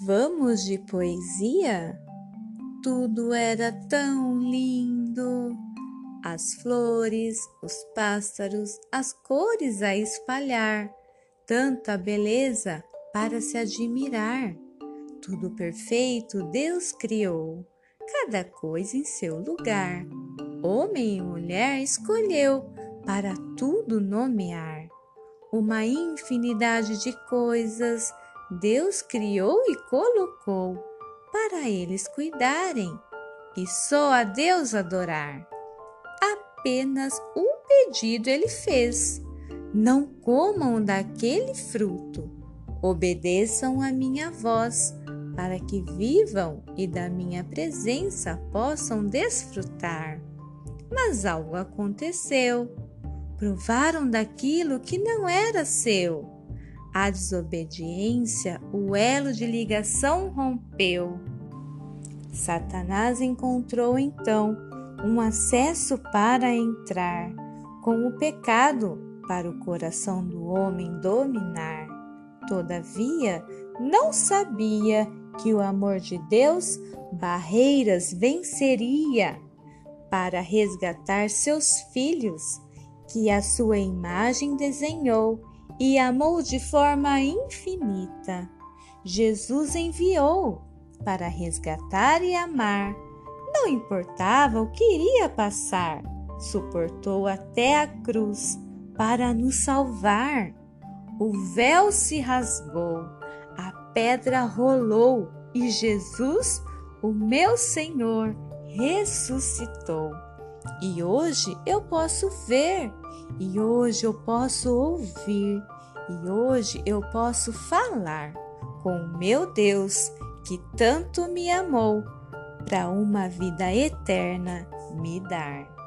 Vamos de poesia? Tudo era tão lindo. As flores, os pássaros, as cores a espalhar, tanta beleza para se admirar. Tudo perfeito Deus criou, cada coisa em seu lugar. Homem e mulher escolheu para tudo nomear. Uma infinidade de coisas Deus criou e colocou para eles cuidarem e só a Deus adorar. Apenas um pedido ele fez: não comam daquele fruto, obedeçam a minha voz, para que vivam e da minha presença possam desfrutar. Mas algo aconteceu. Provaram daquilo que não era seu a desobediência, o elo de ligação rompeu. Satanás encontrou então um acesso para entrar, com o pecado para o coração do homem dominar. Todavia, não sabia que o amor de Deus barreiras venceria para resgatar seus filhos, que a sua imagem desenhou e amou de forma infinita. Jesus enviou para resgatar e amar. Não importava o que iria passar, suportou até a cruz para nos salvar. O véu se rasgou, a pedra rolou e Jesus, o meu Senhor, ressuscitou. E hoje eu posso ver, e hoje eu posso ouvir, e hoje eu posso falar com o meu Deus que tanto me amou para uma vida eterna me dar.